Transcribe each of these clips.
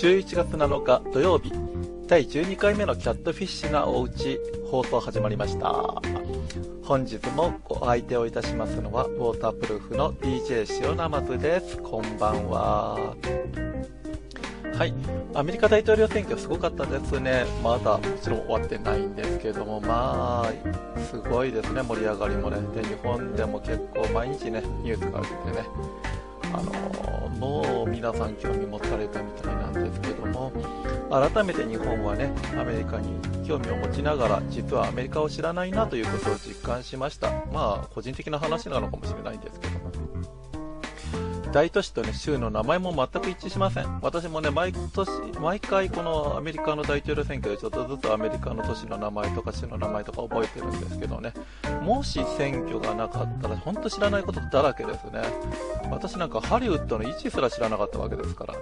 11月7日土曜日。第12回目のキャットフィッシュなおうち放送始まりました。本日もお相手をいたしますのはウォータープルーフの DJ 塩ナマズです。こんばんは。はい。アメリカ大統領選挙すごかったですね。まだもちろん終わってないんですけども。まあすごいですね。盛り上がりもね。で日本でも結構毎日ねニュースが出てね。あのもう皆さん興味持たれたみたいなんですけども。改めて日本はねアメリカに興味を持ちながら実はアメリカを知らないなということを実感しました。まあ個人的な話なのかもしれないんですけど大都市とね州の名前も全く一致しません。私もね毎年毎回このアメリカの大統領選挙でちょっとずつアメリカの都市の名前とか州の名前とか覚えてるんですけどね。もし選挙がなかったら本当知らないことだらけですね。私なんかハリウッドの位置すら知らなかったわけですからね。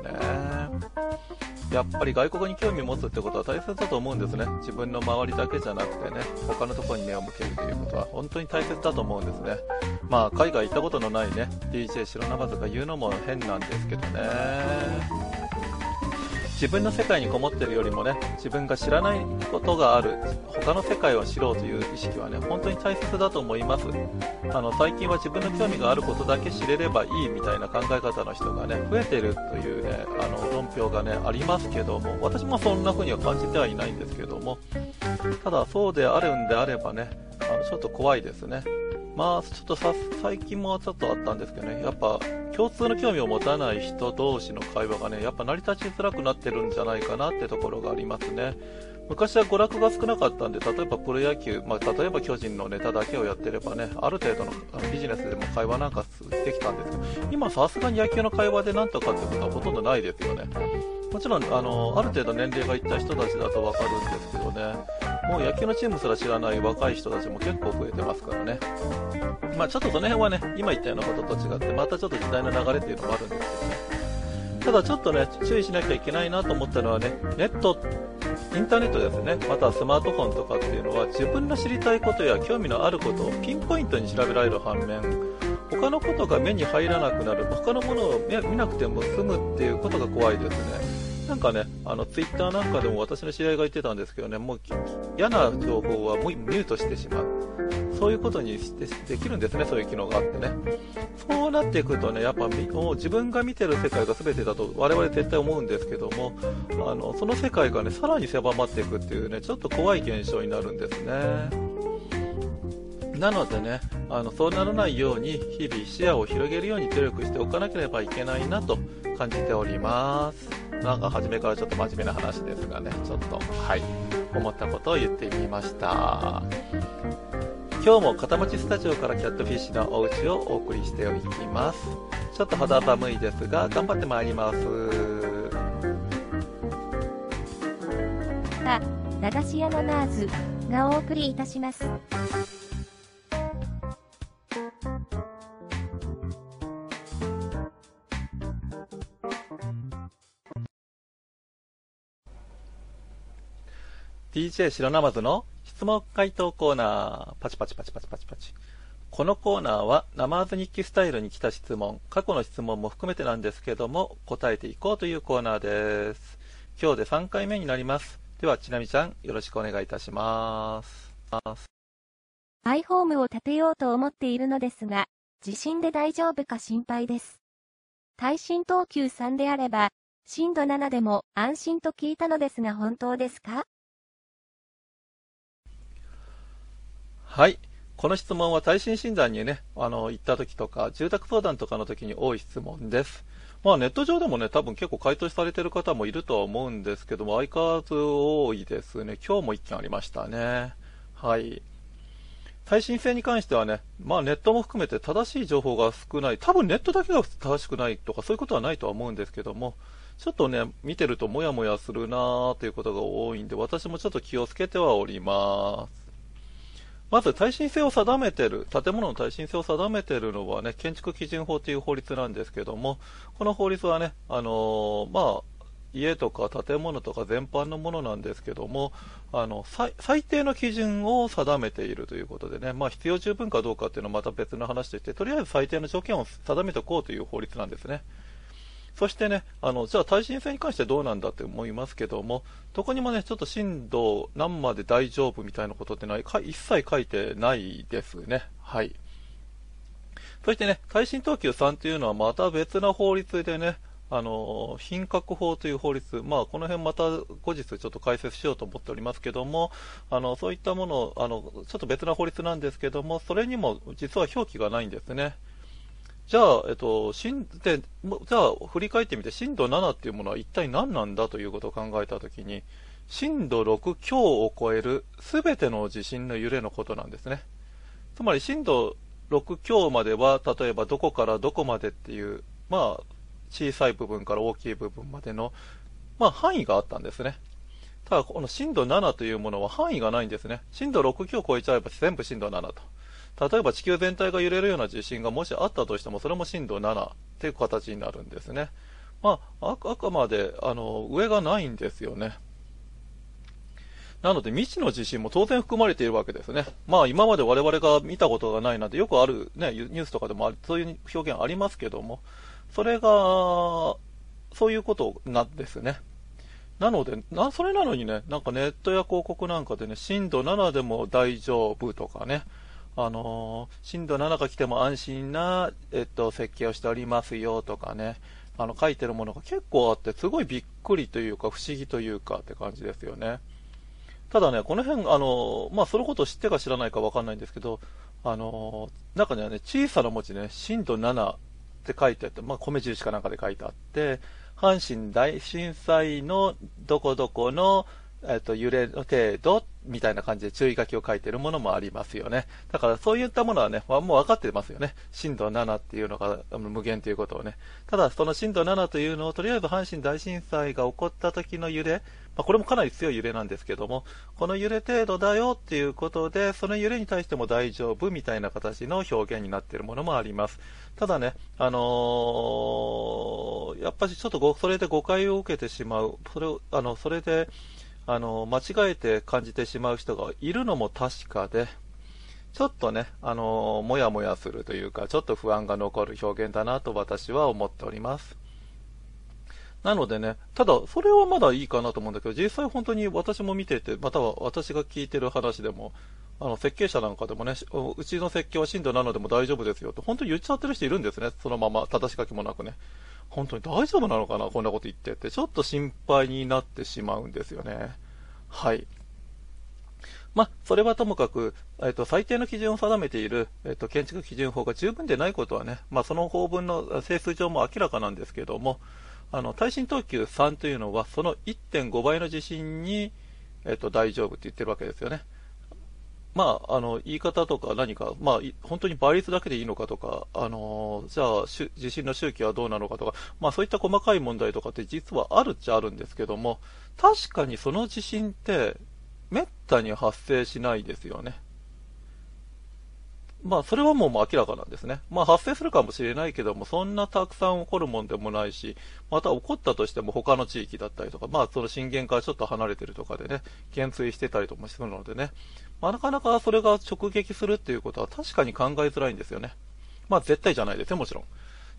やっぱり外国に興味を持つってことは大切だと思うんですね。自分の周りだけじゃなくてね、他のところに目を向けるということは本当に大切だと思うんですね。まあ、海外行ったことのないね、DJ 白生とか言うのも変なんですけどね。自分の世界にこもってるよりもね自分が知らないことがある他の世界を知ろうという意識はね本当に大切だと思います。あの最近は自分の興味があることだけ知れればいいみたいな考え方の人がね増えてるというねあの論評がねありますけども私もそんな風には感じてはいないんですけどもただそうであるんであればねあのちょっと怖いですね。まあ、ちょっとさ、最近もちょっとあったんですけどね、やっぱ、共通の興味を持たない人同士の会話がね、やっぱ成り立ちづらくなってるんじゃないかなってところがありますね。昔は娯楽が少なかったんで、例えばプロ野球、まあ、例えば巨人のネタだけをやってればね、ある程度のビジネスでも会話なんかできたんですけど、今さすがに野球の会話でなんとかってことはほとんどないですよね。もちろん、あの、ある程度年齢がいった人たちだとわかるんですけどね、もう野球のチームすら知らない若い人たちも結構増えてますからね。まあちょっとその辺はね、今言ったようなことと違って、またちょっと時代の流れっていうのもあるんですけどね。ただちょっとね、注意しなきゃいけないなと思ったのはね、ネット、インターネットですね、またスマートフォンとかっていうのは自分の知りたいことや興味のあることをピンポイントに調べられる反面、他のことが目に入らなくなる、他のものを見なくても済むっていうことが怖いですね。なんかね、あの、ツイッターなんかでも私の知り合いが言ってたんですけどね、もう嫌な情報はもうミュートしてしまう。そういうことにしてできるんですね、そういう機能があってね。そうなっていくとね、やっぱもう自分が見てる世界が全てだと我々絶対思うんですけども、あの、その世界がね、さらに狭まっていくっていうね、ちょっと怖い現象になるんですね。なのでね、あのそうならないように日々視野を広げるように努力しておかなければいけないなと感じております。なんか初めからちょっと真面目な話ですがね、ちょっと、はい、思ったことを言ってみました。今日も片町スタジオからキャットフィッシュのお家をお送りしていきます。ちょっと肌寒いですが、頑張ってまいります。あ、駄菓子屋のナーズがお送りいたします。DJ 白ナマズの質問回答コーナー。パチパチパチパチパチパチ。このコーナーは、ナマズ日記スタイルに来た質問、過去の質問も含めてなんですけども、答えていこうというコーナーです。今日で3回目になります。では、ちなみちゃん、よろしくお願いいたします。マイホームを建てようと思っているのですが、地震で大丈夫か心配です。耐震等級3であれば、震度7でも安心と聞いたのですが本当ですか？はい。この質問は耐震診断にね、あの、行った時とか、住宅相談とかの時に多い質問です。まあネット上でもね、多分結構回答されてる方もいるとは思うんですけども、相変わらず多いですね。今日も1件ありましたね。はい。耐震性に関してはね、まあネットも含めて正しい情報が少ない。多分ネットだけが正しくないとかそういうことはないとは思うんですけども、ちょっとね、見てるとモヤモヤするなーということが多いんで、私もちょっと気をつけてはおります。まず耐震性を定めてる、建物の耐震性を定めているのはね、建築基準法という法律なんですけども、この法律はね、あの、まあ、家とか建物とか全般のものなんですけども、あの最最低の基準を定めているということでね、まあ、必要十分かどうかっていうのはまた別の話として、とりあえず最低の条件を定めておこうという法律なんですね。そしてね、あの、じゃあ耐震性に関してどうなんだって思いますけども、どこにもね、ちょっと震度何まで大丈夫みたいなことってのは一切書いてないですね。はい。そしてね、耐震等級3というのはまた別な法律でね、あの、品格法という法律、まあ、この辺また後日ちょっと解説しようと思っておりますけども、あの、そういったもの、あの、ちょっと別な法律なんですけども、それにも実は表記がないんですね。じゃあ、えっと、震で、じゃあ、振り返ってみて、震度7っていうものは一体何なんだということを考えたときに、震度6強を超えるすべての地震の揺れのことなんですね。つまり、震度6強までは、例えばどこからどこまでっていう、まあ、小さい部分から大きい部分までの、まあ、範囲があったんですね。ただ、この震度7というものは範囲がないんですね。震度6強を超えちゃえば全部震度7と。例えば地球全体が揺れるような地震がもしあったとしても、それも震度7っていう形になるんですね。まあ、あくまで、あの、上がないんですよね。なので未知の地震も当然含まれているわけですね。まあ今まで我々が見たことがないなんてよくあるね、ニュースとかでもそういう表現ありますけども、それが、そういうことなんですね。なので、な、それなのにね、なんかネットや広告なんかでね、震度7でも大丈夫とかね、あの、震度7が来ても安心な、えっと、設計をしておりますよとかね、あの、書いてるものが結構あって、すごいびっくりというか、不思議というかって感じですよね。ただね、この辺、あの、まあ、そのことを知ってか知らないかわかんないんですけど、あの、中にはね、小さな文字ね、震度7って書いてあって、まあ、米印かなんかで書いてあって、阪神大震災のどこどこの、えっと、揺れの程度みたいな感じで注意書きを書いているものもありますよね。だからそういったものはね、もう分かってますよね。震度7っていうのが無限ということをね。ただ、その震度7というのを、とりあえず阪神大震災が起こった時の揺れ、まあ、これもかなり強い揺れなんですけども、この揺れ程度だよっていうことで、その揺れに対しても大丈夫みたいな形の表現になっているものもあります。ただね、あのー、やっぱりちょっとそれで誤解を受けてしまう。それを、あの、それで、あの、間違えて感じてしまう人がいるのも確かで、ちょっとね、あの、もやもやするというか、ちょっと不安が残る表現だなと私は思っております。なのでね、ただ、それはまだいいかなと思うんだけど、実際本当に私も見てて、または私が聞いてる話でも、あの、設計者なんかでもね、うちの設計は震度7でも大丈夫ですよって、本当に言っちゃってる人いるんですね。そのまま、正し書きもなくね。本当に大丈夫なのかなこんなこと言ってって、ちょっと心配になってしまうんですよね。はい。まあ、それはともかく、えっと、最低の基準を定めている、えっと、建築基準法が十分でないことはね、まあ、その法文の整数上も明らかなんですけども、あの、耐震等級3というのは、その1.5倍の地震に、えっと、大丈夫って言ってるわけですよね。まあ、あの、言い方とか何か、まあ、本当に倍率だけでいいのかとか、あのじゃあ、地震の周期はどうなのかとか、まあ、そういった細かい問題とかって実はあるっちゃあるんですけども、確かにその地震って、めったに発生しないですよね。まあ、それはもう明らかなんですね。まあ、発生するかもしれないけども、そんなたくさん起こるもんでもないし、また起こったとしても他の地域だったりとか、まあ、その震源からちょっと離れてるとかでね、減衰してたりとかもするのでね、まあ、なかなかそれが直撃するっていうことは確かに考えづらいんですよね。まあ、絶対じゃないですよ、もちろん。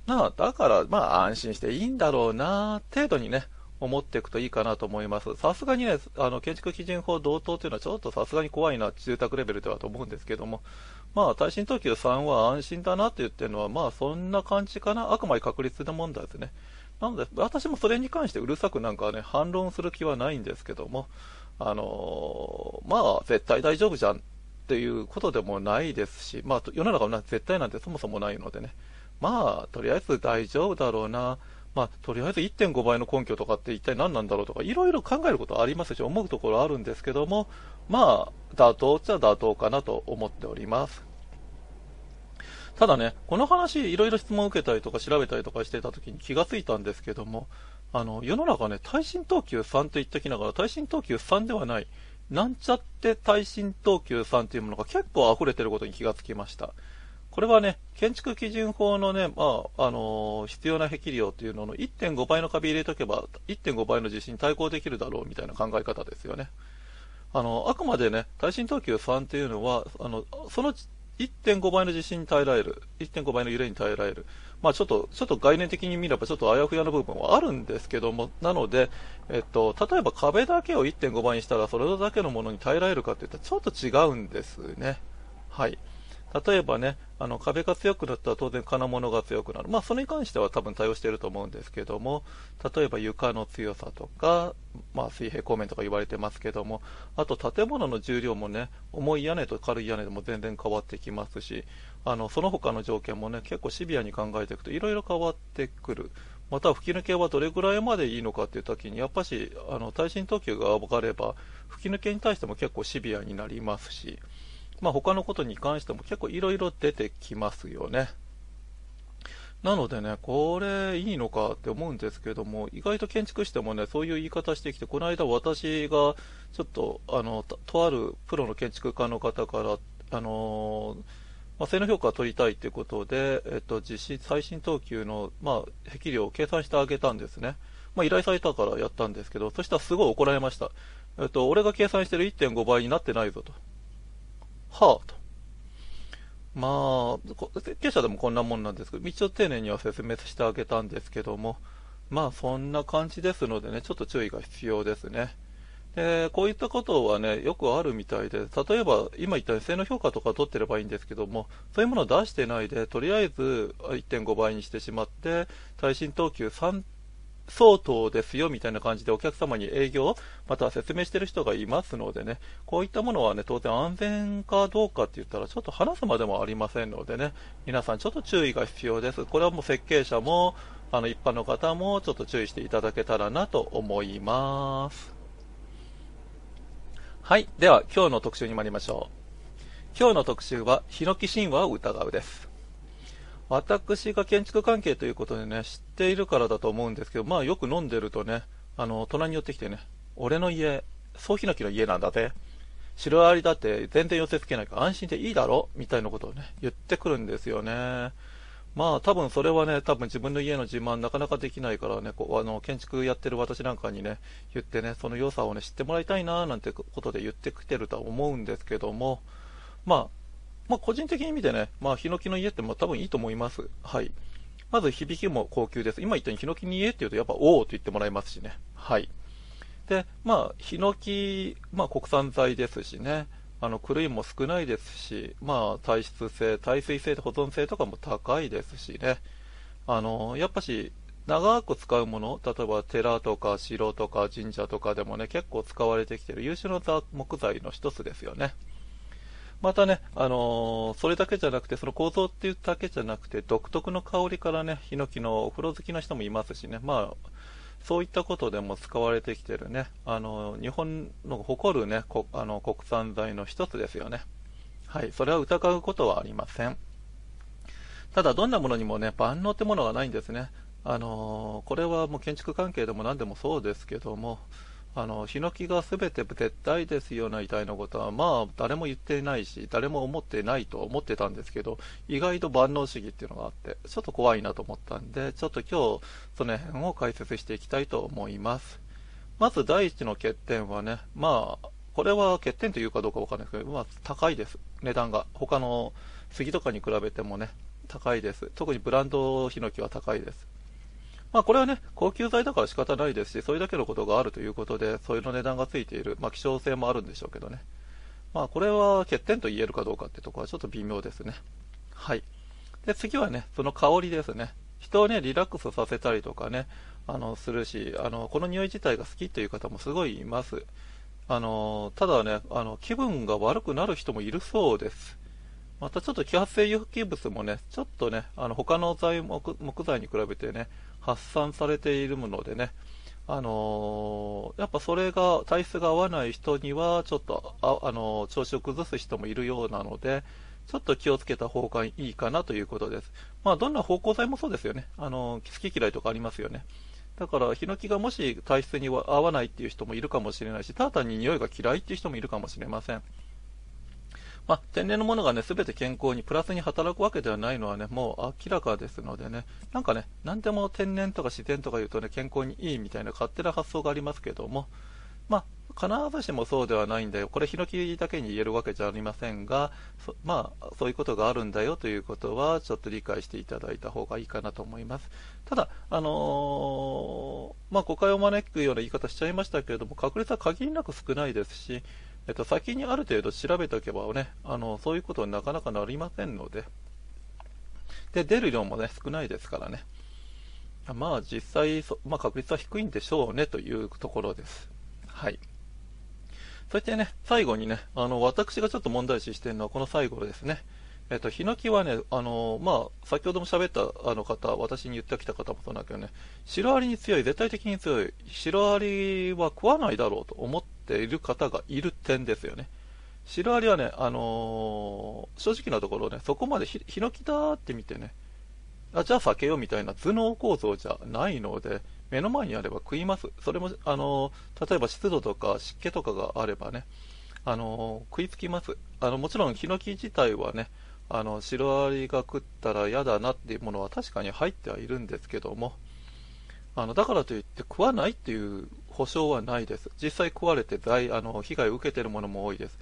なあ、だから、まあ、安心していいんだろうな、程度にね、思っていくといいかなと思います。さすがにね、あの、建築基準法同等というのはちょっとさすがに怖いな、住宅レベルではと思うんですけども、まあ、耐震等級3は安心だなって言ってるのは、まあ、そんな感じかな。あくまで確率の問題ですね。なので、私もそれに関してうるさくなんかね、反論する気はないんですけども、あの、まあ、絶対大丈夫じゃんっていうことでもないですし、まあ、世の中は絶対なんてそもそもないのでね、まあ、とりあえず大丈夫だろうな。まあ、とりあえず1.5倍の根拠とかって一体何なんだろうとか、いろいろ考えることありますし、思うところあるんですけども、まあ、妥当っちゃ妥当かなと思っております。ただね、この話、いろいろ質問を受けたりとか調べたりとかしてた時に気がついたんですけども、あの、世の中ね、耐震等級3と言ってきながら、耐震等級3ではない、なんちゃって耐震等級3というものが結構溢れてることに気がつきました。これはね、建築基準法のね、まあ、あのー、必要な壁量というのの1.5倍の壁入れとけば、1.5倍の地震に対抗できるだろうみたいな考え方ですよね。あの、あくまでね、耐震等級3っていうのは、あの、その1.5倍の地震に耐えられる。1.5倍の揺れに耐えられる。まあちょっと、ちょっと概念的に見ればちょっとあやふやな部分はあるんですけども、なので、えっと、例えば壁だけを1.5倍にしたらそれだけのものに耐えられるかっていったらちょっと違うんですね。はい。例えばね、あの壁が強くなったら当然金物が強くなる。まあそれに関しては多分対応していると思うんですけども、例えば床の強さとか、まあ水平構面とか言われてますけども、あと建物の重量もね、重い屋根と軽い屋根でも全然変わってきますし、あのその他の条件もね、結構シビアに考えていくといろいろ変わってくる。また吹き抜けはどれぐらいまでいいのかっていう時に、やっぱし、あの耐震等級が上がれば、吹き抜けに対しても結構シビアになりますし、まあ、他のことに関しても結構いろいろ出てきますよね。なのでね、これいいのかって思うんですけども、意外と建築してもね、そういう言い方してきて、この間私がちょっと、あの、とあるプロの建築家の方から、あのまあ、性能評価を取りたいということで、えっと、実施最新等級の、まあ、壁量を計算してあげたんですね。まあ、依頼されたからやったんですけど、そしたらすごい怒られました。えっと、俺が計算してる1.5倍になってないぞと。はあ、と。まあ、設計者でもこんなもんなんですけど、一応丁寧には説明してあげたんですけども、まあそんな感じですのでね、ちょっと注意が必要ですね。で、こういったことはね、よくあるみたいで、例えば今言ったように性能評価とか取ってればいいんですけども、そういうものを出してないで、とりあえず1.5倍にしてしまって、耐震等級3相当ですよみたいな感じでお客様に営業、または説明している人がいますのでね、こういったものはね、当然安全かどうかって言ったらちょっと話すまでもありませんのでね、皆さんちょっと注意が必要です。これはもう設計者も、あの一般の方もちょっと注意していただけたらなと思います。はい。では、今日の特集に参りましょう。今日の特集は、ヒノキ神話を疑うです。私が建築関係ということでね、知っているからだと思うんですけど、まあよく飲んでるとね、あの、隣に寄ってきてね、俺の家、総ヒノキの家なんだぜ。シロアリだって全然寄せつけないから安心でいいだろみたいなことをね、言ってくるんですよね。まあ多分それはね、多分自分の家の自慢なかなかできないからね、こうあの建築やってる私なんかにね、言ってね、その良さをね、知ってもらいたいななんてことで言ってきてるとは思うんですけども、まあまあ、個人的に見てね、まあ、ヒノキの家っても多分いいと思います。はい。まず響きも高級です。今言ったようにヒノキの家って言うとやっぱおおと言ってもらえますしね。はい。で、まあ、ヒノキ、まあ、国産材ですしね。あの、狂いも少ないですし、まあ、耐湿性、耐水性、保存性とかも高いですしね。あの、やっぱし、長く使うもの、例えば寺とか城とか神社とかでもね、結構使われてきている優秀な木材の一つですよね。またね、あのー、それだけじゃなくて、その構造っていうだけじゃなくて、独特の香りからね、ヒノキのお風呂好きな人もいますしね、まあ、そういったことでも使われてきてるね、あの、日本の誇るね、あの国産材の一つですよね。はい、それは疑うことはありません。ただ、どんなものにもね、万能ってものがないんですね。あの、これはもう建築関係でも何でもそうですけども、あのヒノキが全て絶対ですような遺体のことは、まあ、誰も言ってないし、誰も思ってないと思ってたんですけど、意外と万能主義っていうのがあって、ちょっと怖いなと思ったんで、ちょっと今日、その辺を解説していきたいと思います。まず第一の欠点はね、まあ、これは欠点というかどうかわかんないですけど、まあ、高いです。値段が。他の杉とかに比べてもね、高いです。特にブランドヒノキは高いです。まあ、これはね、高級材だから仕方ないですし、それだけのことがあるということで、そういうの値段がついている、まあ、希少性もあるんでしょうけどね。まあ、これは欠点と言えるかどうかってところはちょっと微妙ですね。はい。で、次はね、その香りですね。人をね、リラックスさせたりとかね、あの、するし、あの、この匂い自体が好きっていう方もすごいいます。あの、ただね、あの、気分が悪くなる人もいるそうです。またちょっと揮発性有機物もね、ちょっとね、あの他の材木木材に比べてね、発散されているものでね、あのー、やっぱそれが体質が合わない人には、ちょっとあ、あのー、調子を崩す人もいるようなので、ちょっと気をつけた方がいいかなということです。まあ、どんな芳香剤もそうですよね。あのー、好き嫌いとかありますよね。だから、ヒノキがもし体質に合わないっていう人もいるかもしれないし、ただ単に匂いが嫌いっていう人もいるかもしれません。まあ、天然のものがね、すべて健康にプラスに働くわけではないのはね、もう明らかですのでね、なんかね、なんでも天然とか自然とか言うとね、健康にいいみたいな勝手な発想がありますけども、まあ、必ずしもそうではないんだよ。これ、ヒノキだけに言えるわけじゃありませんが、まあ、そういうことがあるんだよということは、ちょっと理解していただいた方がいいかなと思います。ただ、あのー、まあ、誤解を招くような言い方しちゃいましたけれども、確率は限りなく少ないですし、えっと、先にある程度調べておけばね、あの、そういうことになかなかなりませんので、で、出る量もね、少ないですからね。まあ、実際、まあ、確率は低いんでしょうね、というところです。はい。そしてね、最後にね、あの、私がちょっと問題視してるのはこの最後ですね。えっと、ヒノキはね、あの、まあ、先ほども喋ったあの方、私に言ってきた方もそうなんだけどね、シロアリに強い、絶対的に強い、シロアリは食わないだろうと思ってている方がいる点ですよね。シロアリはね、あのー、正直なところね、そこまでヒノキだって見てね、あじゃあ避けようみたいな頭脳構造じゃないので、目の前にあれば食います。それも、あのー、例えば湿度とか湿気とかがあればね、あのー、食いつきます。あの、もちろんヒノキ自体はね、あの、シロアリが食ったら嫌だなっていうものは確かに入ってはいるんですけども、あの、だからといって食わないっていう保証はないです。実際食われて大、あの、被害を受けているものも多いです。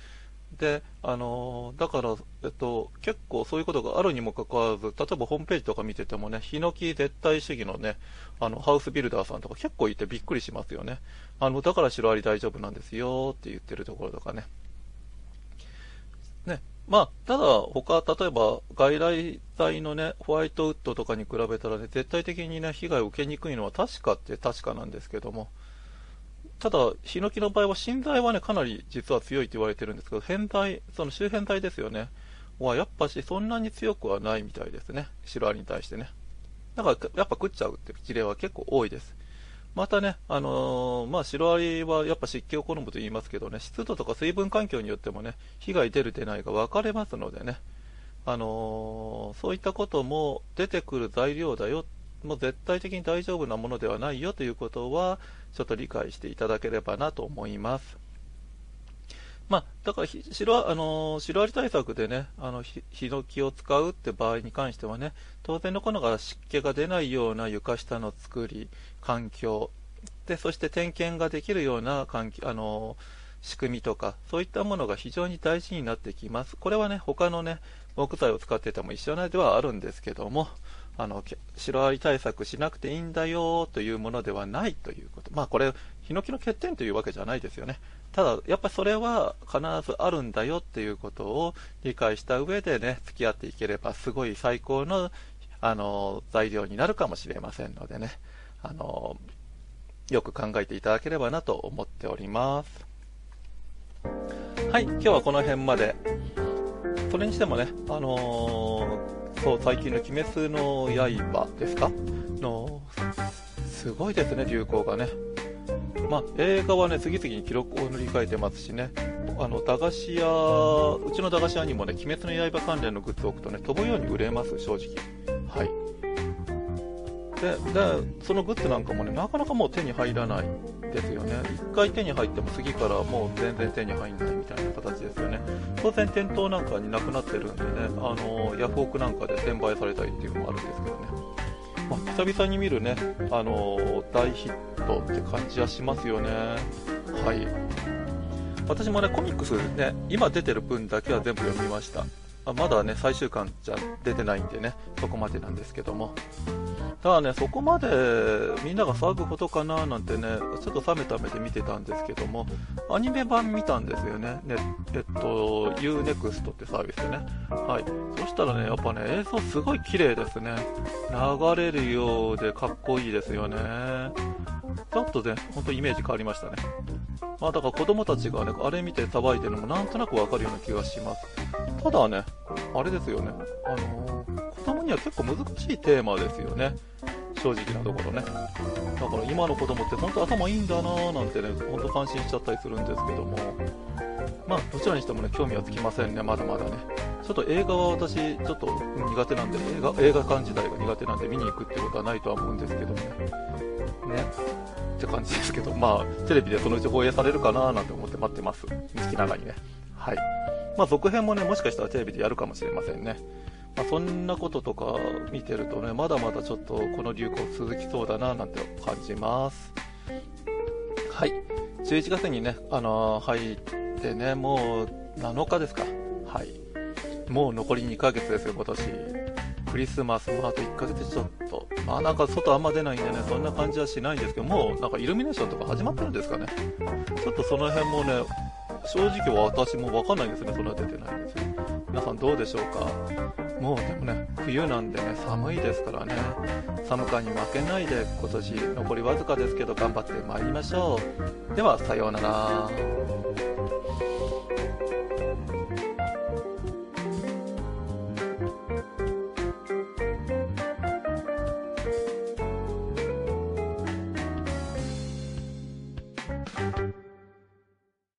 で、あの、だから、えっと、結構そういうことがあるにもかかわらず、例えばホームページとか見ててもね、ヒノキ絶対主義のね、あの、ハウスビルダーさんとか結構いてびっくりしますよね。あの、だからシロアリ大丈夫なんですよって言ってるところとかね。ね、まあ、ただ、他、例えば、外来剤のね、ホワイトウッドとかに比べたらね、絶対的にね、被害を受けにくいのは確かって確かなんですけども、ただ、ヒノキの場合は、芯材はね、かなり実は強いって言われてるんですけど、変材、その周辺材ですよね、はやっぱしそんなに強くはないみたいですね、シロアリに対してね。だから、やっぱ食っちゃうって事例は結構多いです。またね、あのー、まあ、シロアリはやっぱ湿気を好むと言いますけどね、湿度とか水分環境によってもね、被害出る出ないが分かれますのでね、あのー、そういったことも出てくる材料だよ、もう絶対的に大丈夫なものではないよということは、ちょっと理解していただければなと思います。まあ、だからシロ、あのシロアリ対策でね、あのヒノキを使うって場合に関してはね、当然のことが湿気が出ないような床下の作り、環境、でそして点検ができるような環境、あの仕組みとか、そういったものが非常に大事になってきます。これはね、他のね、木材を使ってても一緒なではあるんですけども、あの、シロアリ対策しなくていいんだよというものではないということ。まあこれ、ヒノキの欠点というわけじゃないですよね。ただ、やっぱりそれは必ずあるんだよっていうことを理解した上でね、付き合っていければ、すごい最高の、あの、材料になるかもしれませんのでね、あの、よく考えていただければなと思っております。はい、今日はこの辺まで。それにしてもね、あのー、そう、最近の鬼滅の刃ですか？の、すごいですね、流行がね。まあ、映画はね、次々に記録を塗り替えてますしね、あの、駄菓子屋、うちの駄菓子屋にもね、鬼滅の刃関連のグッズを置くとね、飛ぶように売れます、正直。はい。で、で、そのグッズなんかもね、なかなかもう手に入らないですよね。一回手に入っても次からもう全然手に入んないみたいな形ですよね。当然店頭なんかになくなってるんでね、あの、ヤフオクなんかで転売されたりっていうのもあるんですけどね。まあ、久々に見るね、あの大ヒットって感じはしますよね。はい。私もね、コミックスね、今出てる分だけは全部読みました。まだね、最終巻じゃ出てないんでね、そこまでなんですけども。ただね、そこまでみんなが騒ぐことかななんてね、ちょっと冷めた目で見てたんですけども、アニメ版見たんですよね。ねえっと、UNEXT ってサービスでね。はい。そしたらね、やっぱね、映像すごい綺麗ですね。流れるようでかっこいいですよね。ちょっとね、ほんとイメージ変わりましたね。まあだから子供たちがね、あれ見てさばいてるのもなんとなくわかるような気がします。ただね、あれですよね、あのー、子供には結構難しいテーマですよね。正直なところね。だから今の子供って本当頭いいんだなぁなんてね、ほんと感心しちゃったりするんですけども、まあどちらにしてもね、興味はつきませんね、まだまだね。ちょっと映画は私、ちょっと苦手なんで、映画、映画館自体が苦手なんで見に行くってことはないとは思うんですけどもね。ね。って感じですけど、まあ、テレビでそのうち放映されるかななんて思って待ってます。好きながらにね。はい。まあ、続編もね、もしかしたらテレビでやるかもしれませんね。まあ、そんなこととか見てるとね、まだまだちょっとこの流行続きそうだななんて感じます。はい。11月にね、あのー、入ってね、もう7日ですか。はい。もう残り2ヶ月ですよ、今年。クリスマスもあと1ヶ月ちょっと。まあなんか外あんま出ないんでね、そんな感じはしないんですけど、もうなんかイルミネーションとか始まってるんですかね。ちょっとその辺もね、正直私もわかんないですね、そんな出てないんですよ。皆さんどうでしょうかもうでもね、冬なんでね、寒いですからね、寒さに負けないで今年残りわずかですけど頑張ってまいりましょう。では、さようなら。